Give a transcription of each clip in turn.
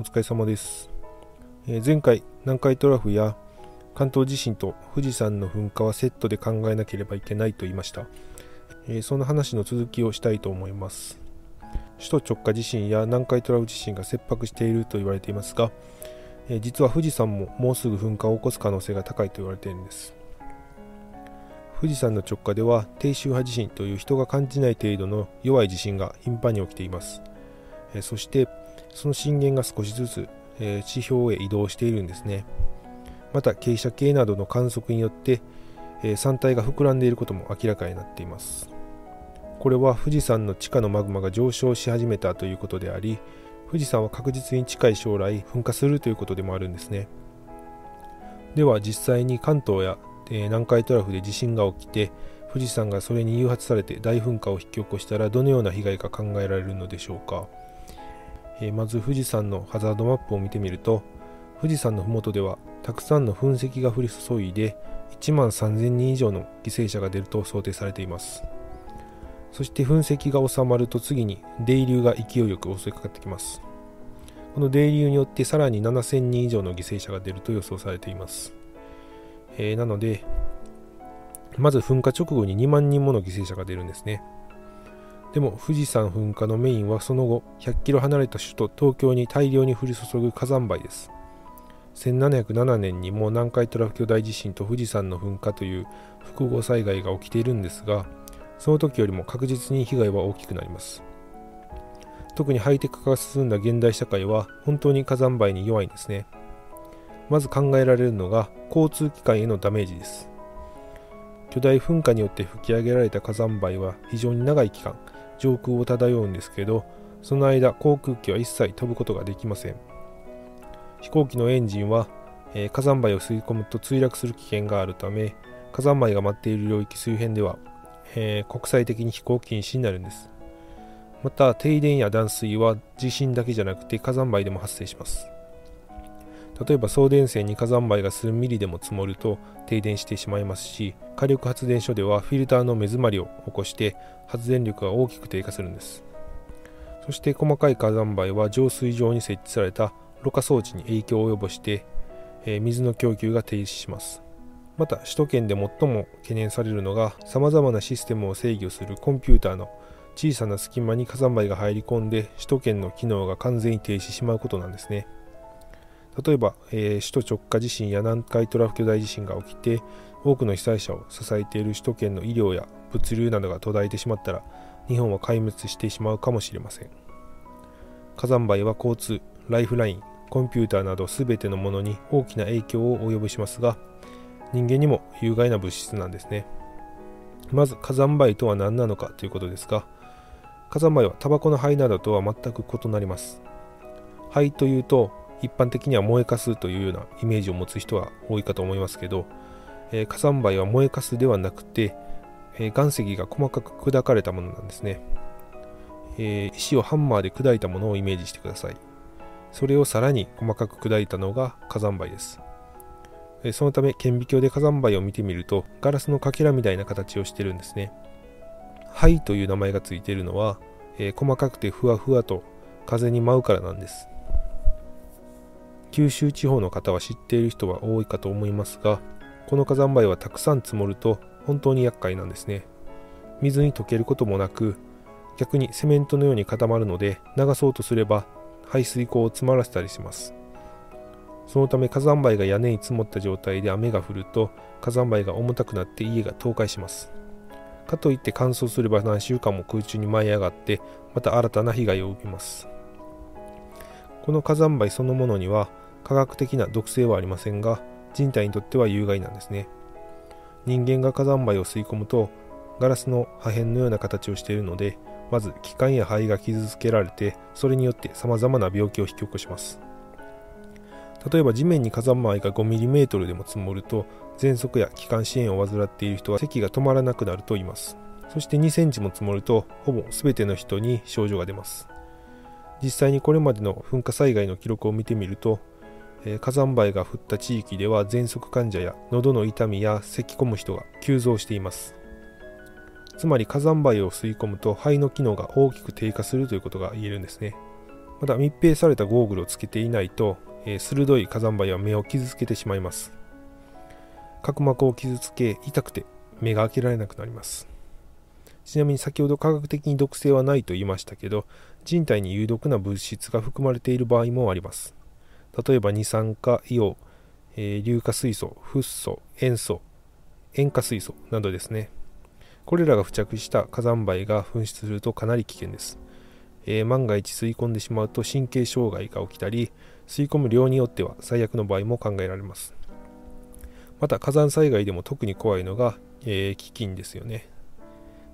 お疲れ様です、えー、前回南海トラフや関東地震と富士山の噴火はセットで考えなければいけないと言いました、えー、その話の続きをしたいと思います。首都直下地震や南海トラフ地震が切迫していると言われていますが、えー、実は富士山ももうすぐ噴火を起こす可能性が高いと言われているんです。富士山の直下では低周波地震という人が感じない程度の弱い地震が頻繁に起きています、えそしてその震源が少しずつ、え地表へ移動しているんですね。また傾斜計などの観測によって、え山体が膨らんでいることも明らかになっています。これは富士山の地下のマグマが上昇し始めたということであり富士山は確実に近い将来噴火するということでもあるんですね。では実際に関東やえ南海トラフで地震が起きて富士山がそれに誘発されて大噴火を引き起こしたらどのような被害が考えられるのでしょうか、えまず富士山のハザードマップを見てみると富士山の麓ではたくさんの噴石が降り注いで1万3000人以上の犠牲者が出ると想定されています。そして噴石が収まると次に泥流が勢いよく襲いかかってきます。この泥流によってさらに7000人以上の犠牲者が出ると予想されています。えー、なので、まず噴火直後に2万人もの犠牲者が出るんですね。でも富士山噴火のメインはその後100キロ離れた首都東京に大量に降り注ぐ火山灰です。1707年にもう南海トラフ巨大地震と富士山の噴火という複合災害が起きているんですが、その時よりも確実に被害は大きくなります。特にハイテク化が進んだ現代社会は本当に火山灰に弱いんですね。まず考えられるのが交通機関へのダメージです巨大噴火によって吹き上げられた火山灰は非常に長い期間上空を漂うんですけどその間航空機は一切飛ぶことができません。飛行機のエンジンは、えー、火山灰を吸い込むと墜落する危険があるため火山灰が待っている領域周辺では、えー、国際的に飛行禁止になるんです。また停電や断水は地震だけじゃなくて火山灰でも発生します。例えば送電線に火山灰が数ミリでも積もると停電してしまいますし火力発電所ではフィルターの目詰まりを起こして発電力が大きく低下するんです。そして細かい火山灰は浄水場に設置されたろ過装置に影響を及ぼして、えー、水の供給が停止します。また首都圏で最も懸念されるのがさまざまなシステムを制御するコンピューターの小さな隙間に火山灰が入り込んで首都圏の機能が完全に停止してしまうことなんですね。例えば、えー、首都直下地震や南海トラフ巨大地震が起きて多くの被災者を支えている首都圏の医療や物流などが途絶えてしまったら日本は壊滅してしまうかもしれません。火山灰は交通ライフラインコンピューターなど全てのものに大きな影響を及ぼしますが人間にも有害な物質なんですね。まず火山灰とは何なのかということですが火山灰はタバコの灰などとは全く異なります。灰というと一般的には燃えかすというようなイメージを持つ人は多いかと思いますけど、えー、火山灰は燃えかすではなくて、えー、岩石が細かく砕かれたものなんですね、えー、石をハンマーで砕いたものをイメージしてください。それをさらに細かく砕いたのが火山灰です、えそのため顕微鏡で火山灰を見てみるとガラスのかけらみたいな形をしてるんですね。灰という名前がついているのは、え細かくてふわふわと風に舞うからなんです。九州地方の方は知っている人は多いかと思いますがこの火山灰はたくさん積もると本当に厄介なんですね。水に溶けることもなく逆にセメントのように固まるので流そうとすれば排水溝を詰まらせたりします。そのため火山灰が屋根に積もった状態で雨が降ると火山灰が重たくなって家が倒壊します。かといって乾燥すれば何週間も空中に舞い上がってまた新たな被害を生みます。この火山灰そのものには科学的な毒性はありませんが人体にとっては有害なんですね。人間が火山灰を吸い込むとガラスの破片のような形をしているのでまず気管や肺が傷つけられてそれによって様々な病気を引き起こします。例えば地面に火山灰が 5mm でも積もると喘息や気管支炎を患っている人は咳が止まらなくなると言います。そして2センチも積もるとほぼ全ての人に症状が出ます。実際にこれまでの噴火災害の記録を見てみると火山灰が降った地域では喘息患者や喉の痛みや咳き込む人が急増しています。つまり火山灰を吸い込むと肺の機能が大きく低下するということが言えるんですね。また密閉されたゴーグルをつけていないと、え、鋭い火山灰は目を傷つけてしまいます。角膜を傷つけ痛くて目が開けられなくなります。ちなみに先ほど科学的に毒性はないと言いましたけど人体に有毒な物質が含まれている場合もあります。例えば二酸化硫黄、えー、硫化水素フッ素塩素塩化水素などですね。これらが付着した火山灰が噴出するとかなり危険です、えー、万が一吸い込んでしまうと神経障害が起きたり吸い込む量によっては最悪の場合も考えられます。また火山災害でも特に怖いのが、えー、飢饉ですよね。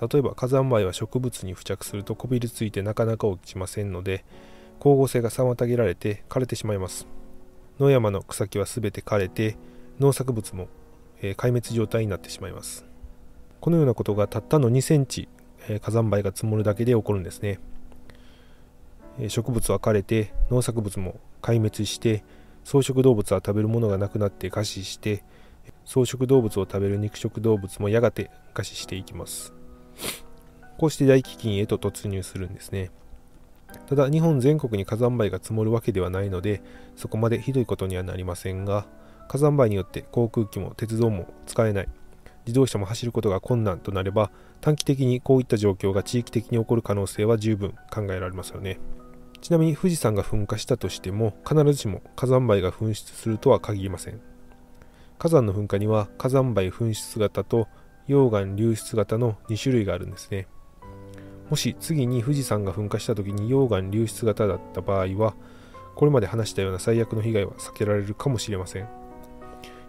例えば火山灰は植物に付着するとこびりついてなかなか落ちませんので光合成が妨げられて枯れてしまいます。野山の草木は全て枯れて農作物も、えー、壊滅状態になってしまいます。このようなことがたったの2センチ、えー、火山灰が積もるだけで起こるんですね、えー、植物は枯れて農作物も壊滅して草食動物は食べるものがなくなって餓死して草食動物を食べる肉食動物もやがて餓死していきます。こうして大飢饉へと突入するんですね。ただ日本全国に火山灰が積もるわけではないのでそこまでひどいことにはなりませんが火山灰によって航空機も鉄道も使えない。自動車も走ることが困難となれば短期的にこういった状況が地域的に起こる可能性は十分考えられますよね。ちなみに富士山が噴火したとしても必ずしも火山灰が噴出するとは限りません。火山の噴火には火山灰噴出型と溶岩流出型の2種類があるんですね。もし次に富士山が噴火した時に溶岩流出型だった場合はこれまで話したような最悪の被害は避けられるかもしれません。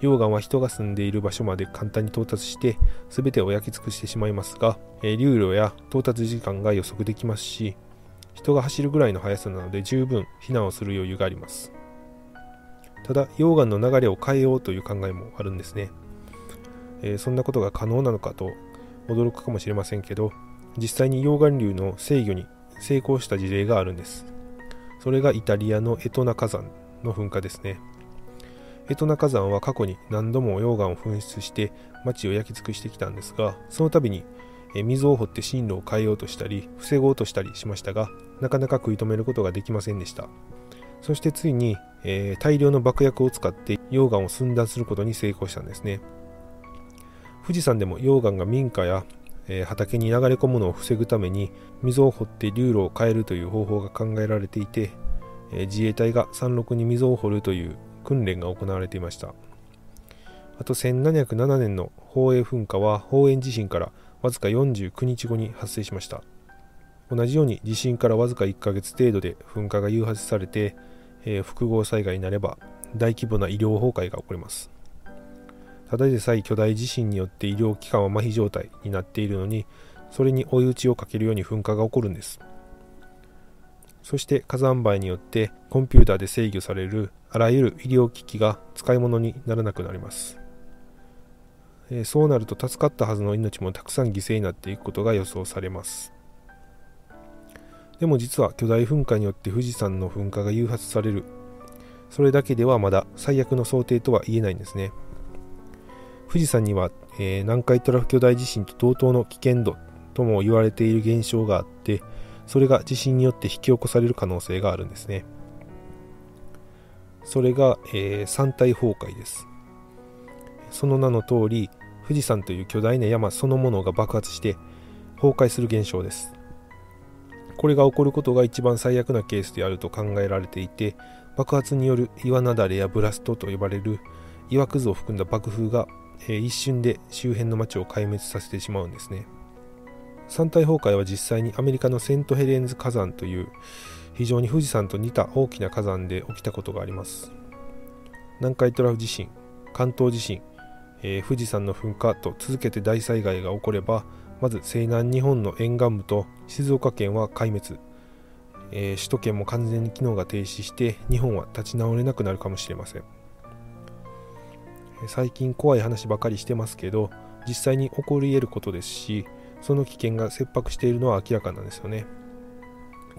溶岩は人が住んでいる場所まで簡単に到達して全てを焼き尽くしてしまいますが、え流路や到達時間が予測できますし人が走るぐらいの速さなので十分避難をする余裕があります。ただ溶岩の流れを変えようという考えもあるんですね、えー、そんなことが可能なのかと驚くかもしれませんけど実際に溶岩流の制御に成功した事例があるんです。それがイタリアのエトナ火山の噴火ですね。エトナ火山は過去に何度も溶岩を噴出して町を焼き尽くしてきたんですがその度に水を掘って進路を変えようとしたり防ごうとしたりしましたがなかなか食い止めることができませんでした。そしてついに、えー、大量の爆薬を使って溶岩を寸断することに成功したんですね。富士山でも溶岩が民家や、えー、畑に流れ込むのを防ぐために溝を掘って流路を変えるという方法が考えられていて、えー、自衛隊が山麓に溝を掘るという訓練が行われていました。あと1707年の宝永噴火は宝永地震からわずか49日後に発生しました。同じように地震からわずか1ヶ月程度で噴火が誘発されて、えー、複合災害になれば大規模な医療崩壊が起こります。ただでさえ巨大地震によって医療機関は麻痺状態になっているのにそれに追い打ちをかけるように噴火が起こるんです。そして火山灰によってコンピューターで制御されるあらゆる医療機器が使い物にならなくなります。えそうなると助かったはずの命もたくさん犠牲になっていくことが予想されます。でも実は巨大噴火によって富士山の噴火が誘発される。それだけではまだ最悪の想定とは言えないんですね。富士山には、えー、南海トラフ巨大地震と同等の危険度とも言われている現象があってそれが地震によって引き起こされる可能性があるんですね。それが、えー、山体崩壊です。その名の通り富士山という巨大な山そのものが爆発して崩壊する現象です。これが起こることが一番最悪なケースであると考えられていて爆発による岩雪崩やブラストと呼ばれる岩くずを含んだ爆風が、えー、一瞬で周辺の町を壊滅させてしまうんですね。山体崩壊は実際にアメリカのセントヘレンズ火山という非常に富士山と似た大きな火山で起きたことがあります。南海トラフ地震関東地震えー、富士山の噴火と続けて大災害が起こればまず西南日本の沿岸部と静岡県は壊滅、えー、首都圏も完全に機能が停止して日本は立ち直れなくなるかもしれません。最近怖い話ばかりしてますけど実際に起こり得ることですしその危険が切迫しているのは明らかなんですよね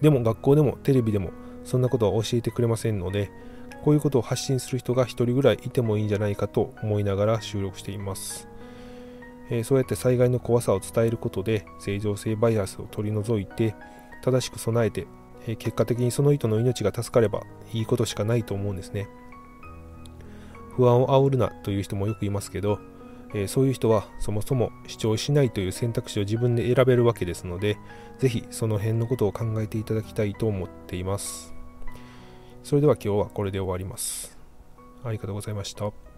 でも学校でもテレビでもそんなことは教えてくれませんのでこういうことを発信する人が1人ぐらいいてもいいんじゃないかと思いながら収録しています。えー、そうやって災害の怖さを伝えることで正常性バイアスを取り除いて正しく備えてえ結果的にその人の命が助かればいいことしかないと思うんですね不安を煽るなという人もよくいますけど、えそういう人はそもそも主張しないという選択肢を自分で選べるわけですのでぜひその辺のことを考えていただきたいと思っています。それでは今日はこれで終わります。ありがとうございました。